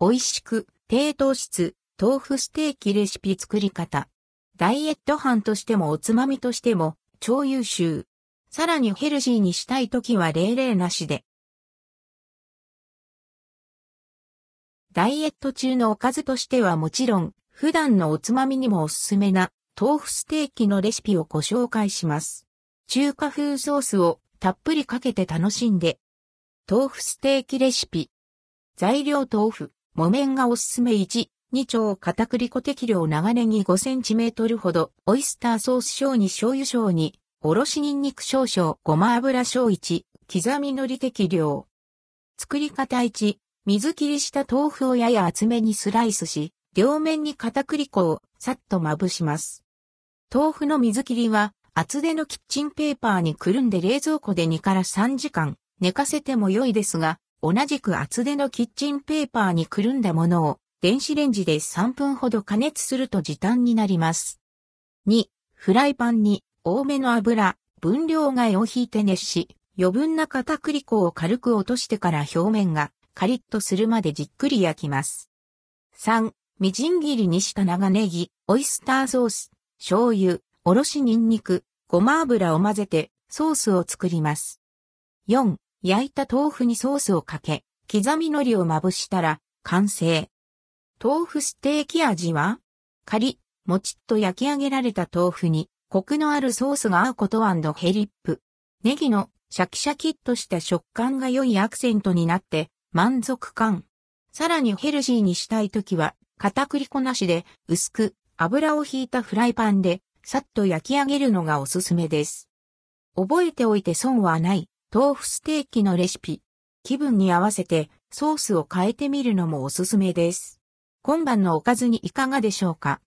美味しく、低糖質、豆腐ステーキレシピ作り方。ダイエット飯としてもおつまみとしても超優秀。さらにヘルシーにしたいときは例々なしで。ダイエット中のおかずとしてはもちろん、普段のおつまみにもおすすめな豆腐ステーキのレシピをご紹介します。中華風ソースをたっぷりかけて楽しんで。豆腐ステーキレシピ。材料豆腐、木綿がおすすめ1、2丁片栗粉適量長ネギ5センチメートルほど、オイスターソース小に醤油小に、おろしニンニク少々、ごま油小1、刻み海苔適量。作り方1、水切りした豆腐をやや厚めにスライスし、両面に片栗粉をさっとまぶします。豆腐の水切りは厚手のキッチンペーパーにくるんで冷蔵庫で2から3時間寝かせても良いですが、同じく厚手のキッチンペーパーにくるんだものを電子レンジで3分ほど加熱すると時短になります。2、フライパンに多めの油、分量外を引いて熱し、余分な片栗粉を軽く落としてから表面がカリッとするまでじっくり焼きます。3、みじん切りにした長ネギ、オイスターソース、醤油、おろしニンニク、ごま油を混ぜてソースを作ります。4、焼いた豆腐にソースをかけ、刻み海苔をまぶしたら完成。豆腐ステーキ味はカリ、もちっと焼き上げられた豆腐にコクのあるソースが合うことヘリップ。ネギのシャキシャキっとした食感が良いアクセントになって満足感。さらにヘルシーにしたいときは片栗粉なしで薄く油を引いたフライパンでさっと焼き上げるのがおすすめです。覚えておいて損はない豆腐ステーキのレシピ。気分に合わせてソースを変えてみるのもおすすめです。今晩のおかずにいかがでしょうか？